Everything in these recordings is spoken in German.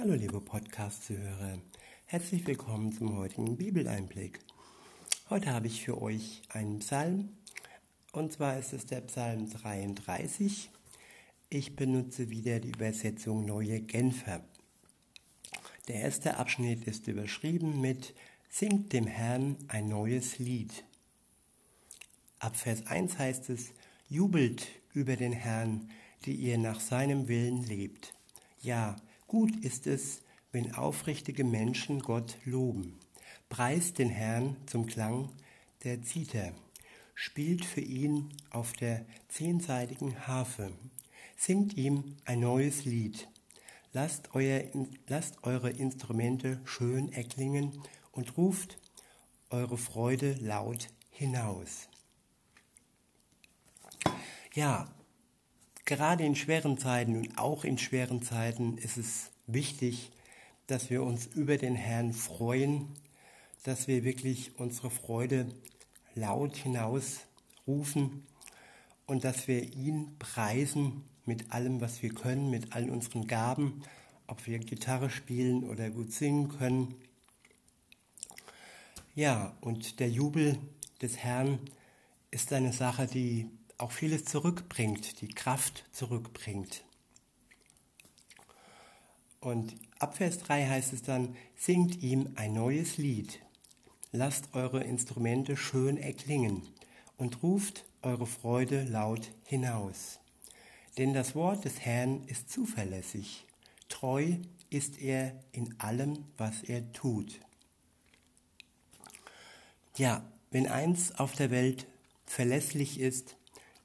Hallo liebe Podcast-Zuhörer, herzlich willkommen zum heutigen Bibeleinblick. Heute habe ich für euch einen Psalm und zwar ist es der Psalm 33. Ich benutze wieder die Übersetzung Neue Genfer. Der erste Abschnitt ist überschrieben mit Singt dem Herrn ein neues Lied. Ab Vers 1 heißt es, Jubelt über den Herrn, die ihr nach seinem Willen lebt. Ja, Gut ist es, wenn aufrichtige Menschen Gott loben. Preist den Herrn zum Klang der Zither. Spielt für ihn auf der zehnseitigen Harfe. Singt ihm ein neues Lied. Lasst, euer, lasst eure Instrumente schön erklingen und ruft eure Freude laut hinaus. Ja, Gerade in schweren Zeiten und auch in schweren Zeiten ist es wichtig, dass wir uns über den Herrn freuen, dass wir wirklich unsere Freude laut hinaus rufen und dass wir ihn preisen mit allem, was wir können, mit all unseren Gaben, ob wir Gitarre spielen oder gut singen können. Ja, und der Jubel des Herrn ist eine Sache, die auch vieles zurückbringt, die Kraft zurückbringt. Und ab Vers 3 heißt es dann, singt ihm ein neues Lied, lasst eure Instrumente schön erklingen und ruft eure Freude laut hinaus. Denn das Wort des Herrn ist zuverlässig, treu ist er in allem, was er tut. Ja, wenn eins auf der Welt verlässlich ist,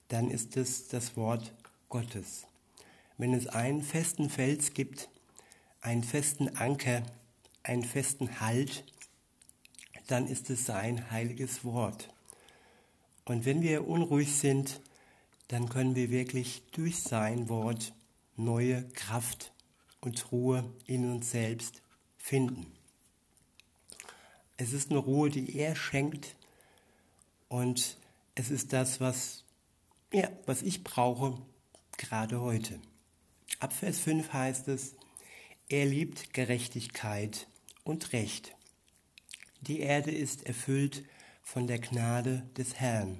dann ist es das Wort Gottes. Wenn es einen festen Fels gibt, einen festen Anker, einen festen Halt, dann ist es sein heiliges Wort. Und wenn wir unruhig sind, dann können wir wirklich durch sein Wort neue Kraft und Ruhe in uns selbst finden. Es ist eine Ruhe, die er schenkt und es ist das, was ja, was ich brauche, gerade heute. Ab Vers 5 heißt es, er liebt Gerechtigkeit und Recht. Die Erde ist erfüllt von der Gnade des Herrn.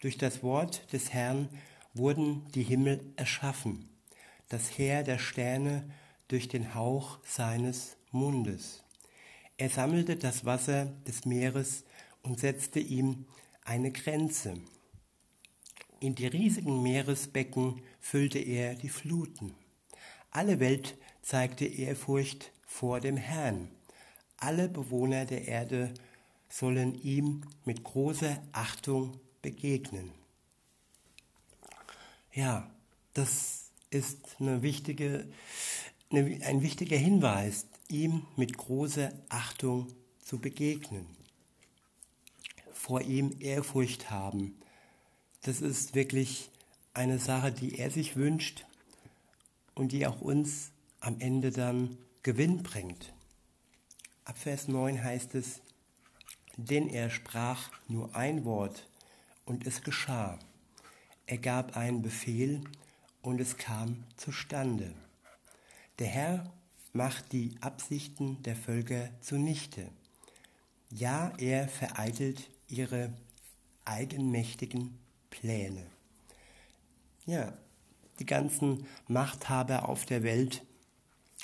Durch das Wort des Herrn wurden die Himmel erschaffen, das Heer der Sterne durch den Hauch seines Mundes. Er sammelte das Wasser des Meeres und setzte ihm eine Grenze. In die riesigen Meeresbecken füllte er die Fluten. Alle Welt zeigte Ehrfurcht vor dem Herrn. Alle Bewohner der Erde sollen ihm mit großer Achtung begegnen. Ja, das ist eine wichtige, eine, ein wichtiger Hinweis, ihm mit großer Achtung zu begegnen. Vor ihm Ehrfurcht haben das ist wirklich eine Sache, die er sich wünscht und die auch uns am Ende dann Gewinn bringt. Ab Vers 9 heißt es, denn er sprach nur ein Wort und es geschah. Er gab einen Befehl und es kam zustande. Der Herr macht die Absichten der Völker zunichte. Ja, er vereitelt ihre eigenmächtigen Pläne. Ja, die ganzen Machthaber auf der Welt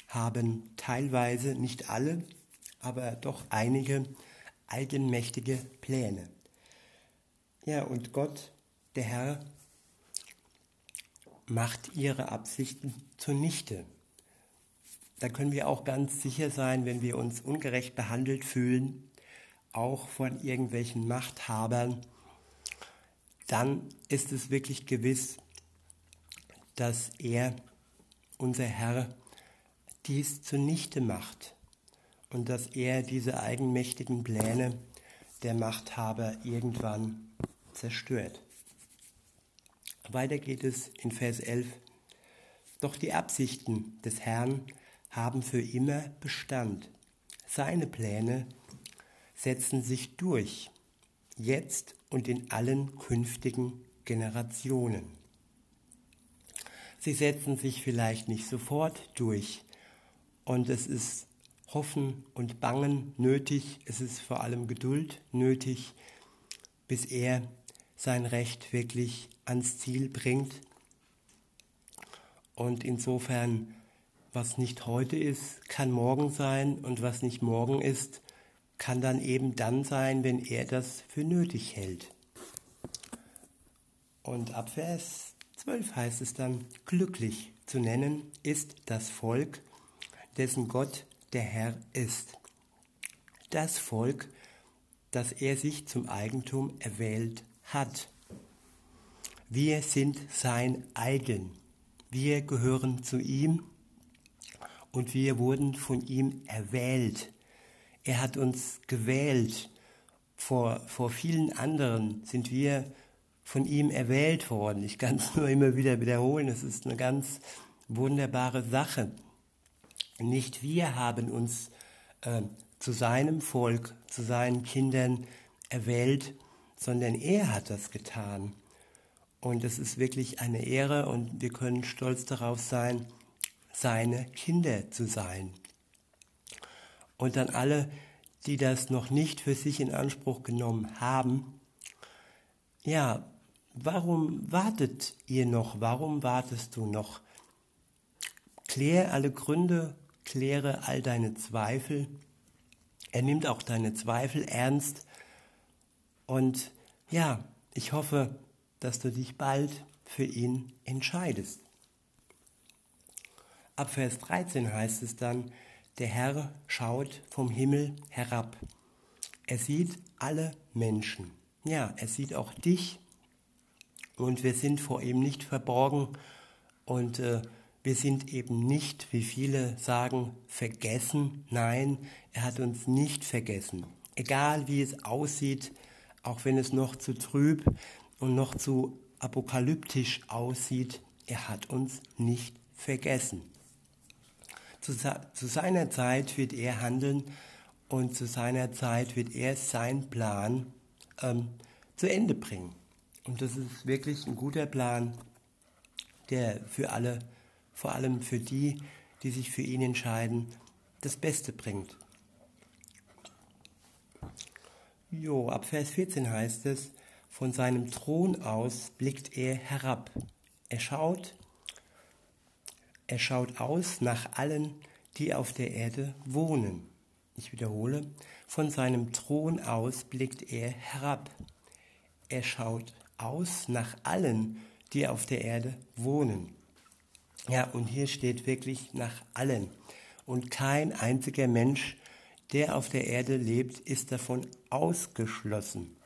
haben teilweise, nicht alle, aber doch einige eigenmächtige Pläne. Ja, und Gott, der Herr, macht ihre Absichten zunichte. Da können wir auch ganz sicher sein, wenn wir uns ungerecht behandelt fühlen, auch von irgendwelchen Machthabern, dann ist es wirklich gewiss, dass er, unser Herr, dies zunichte macht und dass er diese eigenmächtigen Pläne der Machthaber irgendwann zerstört. Weiter geht es in Vers 11. Doch die Absichten des Herrn haben für immer Bestand. Seine Pläne setzen sich durch, jetzt und in allen künftigen Generationen. Sie setzen sich vielleicht nicht sofort durch Und es ist Hoffen und Bangen nötig. Es ist vor allem Geduld nötig, bis er sein Recht wirklich ans Ziel bringt. Und insofern, was nicht heute ist, kann morgen sein und was nicht morgen ist, kann dann eben dann sein, wenn er das für nötig hält. Und ab Vers 12 heißt es dann, glücklich zu nennen ist das Volk, dessen Gott der Herr ist. Das Volk, das er sich zum Eigentum erwählt hat. Wir sind sein eigen. Wir gehören zu ihm und wir wurden von ihm erwählt. Er hat uns gewählt. Vor, vor vielen anderen sind wir von ihm erwählt worden. Ich kann es nur immer wieder wiederholen. Es ist eine ganz wunderbare Sache. Nicht wir haben uns äh, zu seinem Volk, zu seinen Kindern erwählt, sondern er hat das getan. Und es ist wirklich eine Ehre und wir können stolz darauf sein, seine Kinder zu sein. Und dann alle, die das noch nicht für sich in Anspruch genommen haben, ja, warum wartet ihr noch? Warum wartest du noch? Klär alle Gründe, kläre all deine Zweifel. Er nimmt auch deine Zweifel ernst. Und ja, ich hoffe, dass du dich bald für ihn entscheidest. Ab Vers 13 heißt es dann, der Herr schaut vom Himmel herab. Er sieht alle Menschen. Ja, er sieht auch dich. Und wir sind vor ihm nicht verborgen. Und äh, wir sind eben nicht, wie viele sagen, vergessen. Nein, er hat uns nicht vergessen. Egal wie es aussieht, auch wenn es noch zu trüb und noch zu apokalyptisch aussieht, er hat uns nicht vergessen. Zu, zu seiner Zeit wird er handeln und zu seiner Zeit wird er seinen Plan ähm, zu Ende bringen. Und das ist wirklich ein guter Plan, der für alle, vor allem für die, die sich für ihn entscheiden, das Beste bringt. Jo, ab Vers 14 heißt es, von seinem Thron aus blickt er herab. Er schaut er schaut aus nach allen, die auf der Erde wohnen. Ich wiederhole, von seinem Thron aus blickt er herab. Er schaut aus nach allen, die auf der Erde wohnen. Ja, und hier steht wirklich nach allen. Und kein einziger Mensch, der auf der Erde lebt, ist davon ausgeschlossen.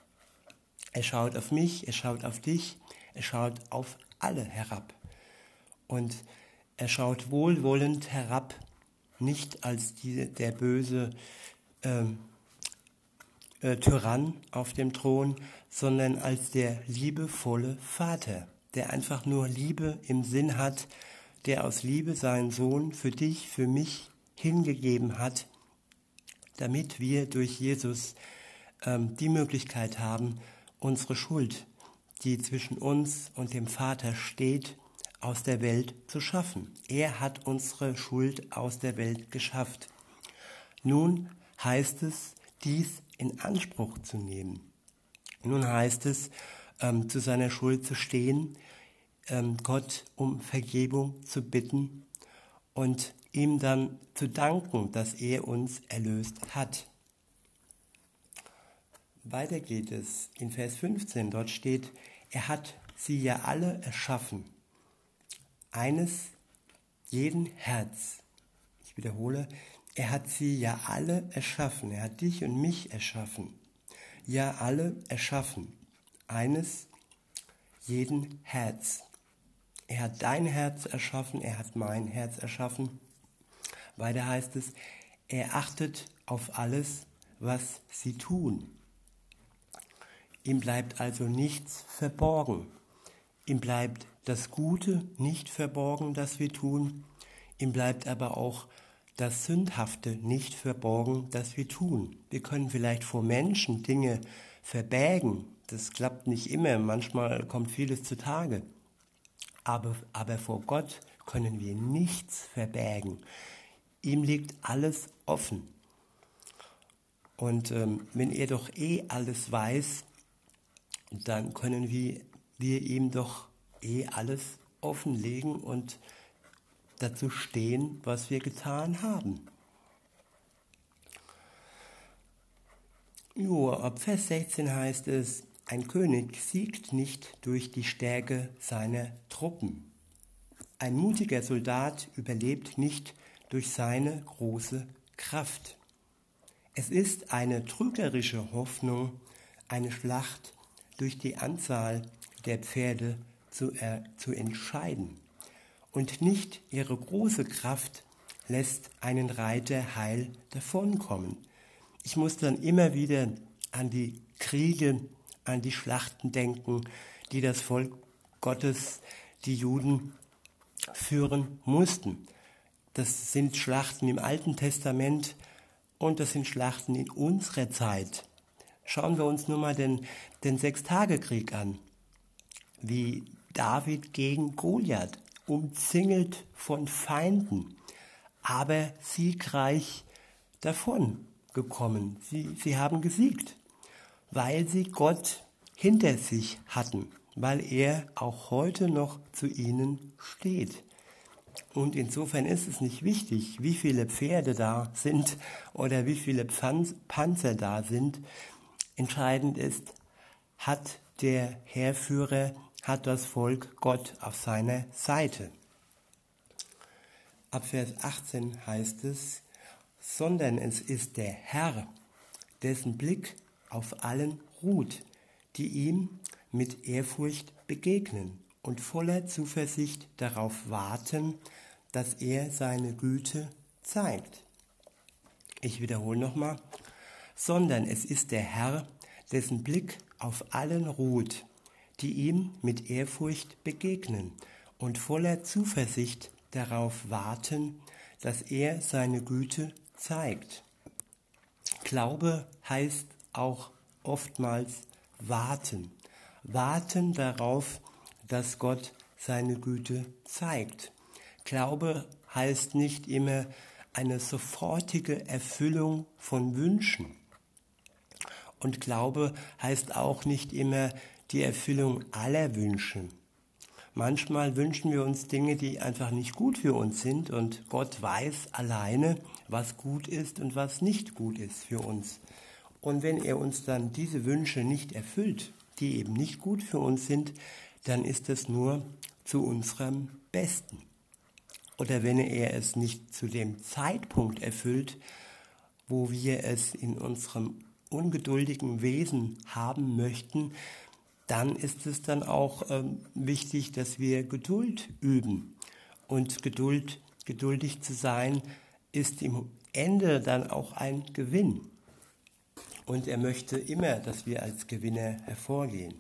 Er schaut auf mich, er schaut auf dich, er schaut auf alle herab. Und er schaut wohlwollend herab, nicht als die, der böse ähm, äh, Tyrann auf dem Thron, sondern als der liebevolle Vater, der einfach nur Liebe im Sinn hat, der aus Liebe seinen Sohn für dich, für mich hingegeben hat, damit wir durch Jesus ähm, die Möglichkeit haben, unsere Schuld, die zwischen uns und dem Vater steht, aus der Welt zu schaffen. Er hat unsere Schuld aus der Welt geschafft. Nun heißt es, dies in Anspruch zu nehmen. Nun heißt es, ähm, zu seiner Schuld zu stehen, ähm, Gott um Vergebung zu bitten und ihm dann zu danken, dass er uns erlöst hat. Weiter geht es in Vers 15, dort steht, er hat sie ja alle erschaffen eines jeden Herz. Ich wiederhole, er hat sie ja alle erschaffen. Er hat dich und mich erschaffen. Ja, alle erschaffen. Eines jeden Herz. Er hat dein Herz erschaffen, er hat mein Herz erschaffen. Weiter heißt es, er achtet auf alles, was sie tun. Ihm bleibt also nichts verborgen. Ihm bleibt das Gute nicht verborgen, das wir tun. Ihm bleibt aber auch das Sündhafte nicht verborgen, das wir tun. Wir können vielleicht vor Menschen Dinge verbergen. Das klappt nicht immer. Manchmal kommt vieles zutage. Aber, aber vor Gott können wir nichts verbergen. Ihm liegt alles offen. Und ähm, wenn er doch eh alles weiß, dann können wir, wir ihm doch eh alles offenlegen und dazu stehen, was wir getan haben. Jo, ab Vers 16 heißt es, ein König siegt nicht durch die Stärke seiner Truppen. Ein mutiger Soldat überlebt nicht durch seine große Kraft. Es ist eine trügerische Hoffnung, eine Schlacht durch die Anzahl der Pferde zu, äh, zu entscheiden. Und nicht ihre große Kraft lässt einen Reiter heil davonkommen. Ich muss dann immer wieder an die Kriege, an die Schlachten denken, die das Volk Gottes, die Juden, führen mussten. Das sind Schlachten im Alten Testament, und das sind Schlachten in unserer Zeit. Schauen wir uns nur mal den, den Sechstagekrieg an, wie David gegen Goliath, umzingelt von Feinden, aber siegreich davon gekommen. Sie, sie haben gesiegt, weil sie Gott hinter sich hatten, weil er auch heute noch zu ihnen steht. Und insofern ist es nicht wichtig, wie viele Pferde da sind oder wie viele Panzer da sind. Entscheidend ist, hat der Heerführer, hat das Volk Gott auf seiner Seite. Ab Vers 18 heißt es, sondern es ist der Herr, dessen Blick auf allen ruht, die ihm mit Ehrfurcht begegnen und voller Zuversicht darauf warten, dass er seine Güte zeigt. Ich wiederhole nochmal, sondern es ist der Herr, dessen Blick auf allen ruht, die ihm mit Ehrfurcht begegnen und voller Zuversicht darauf warten, dass er seine Güte zeigt. Glaube heißt auch oftmals warten. Warten darauf, dass Gott seine Güte zeigt. Glaube heißt nicht immer eine sofortige Erfüllung von Wünschen. Und Glaube heißt auch nicht immer die Erfüllung aller Wünsche. Manchmal wünschen wir uns Dinge, die einfach nicht gut für uns sind und Gott weiß alleine, was gut ist und was nicht gut ist für uns. Und wenn er uns dann diese Wünsche nicht erfüllt, die eben nicht gut für uns sind, dann ist es nur zu unserem Besten. Oder wenn er es nicht zu dem Zeitpunkt erfüllt, wo wir es in unserem ungeduldigen Wesen haben möchten, dann ist es dann auch ähm, wichtig, dass wir Geduld üben. Und Geduld, geduldig zu sein, ist im Ende dann auch ein Gewinn. Und er möchte immer, dass wir als Gewinner hervorgehen.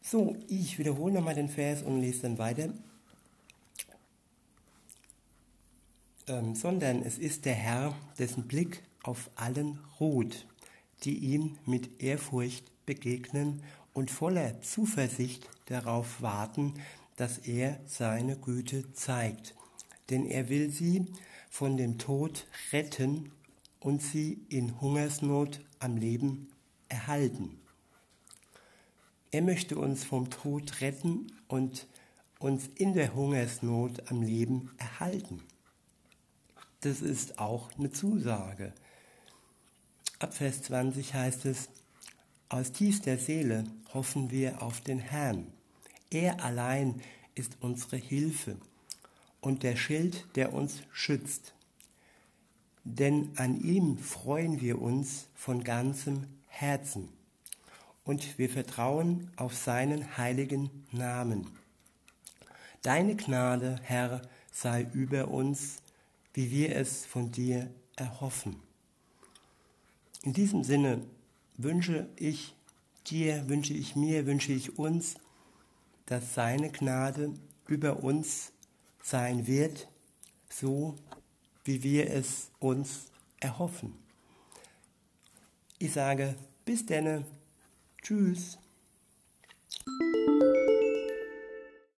So, ich wiederhole nochmal den Vers und lese dann weiter. Ähm, sondern es ist der Herr, dessen Blick auf allen ruht, die ihm mit Ehrfurcht begegnen und voller Zuversicht darauf warten, dass er seine Güte zeigt. Denn er will sie von dem Tod retten und sie in Hungersnot am Leben erhalten. Er möchte uns vom Tod retten und uns in der Hungersnot am Leben erhalten. Das ist auch eine Zusage. Ab Vers 20 heißt es, aus tiefster Seele hoffen wir auf den Herrn. Er allein ist unsere Hilfe und der Schild, der uns schützt. Denn an ihm freuen wir uns von ganzem Herzen und wir vertrauen auf seinen heiligen Namen. Deine Gnade, Herr, sei über uns, wie wir es von dir erhoffen. In diesem Sinne wünsche ich dir, wünsche ich mir, wünsche ich uns, dass seine Gnade über uns sein wird, so wie wir es uns erhoffen. Ich sage bis denne. Tschüss.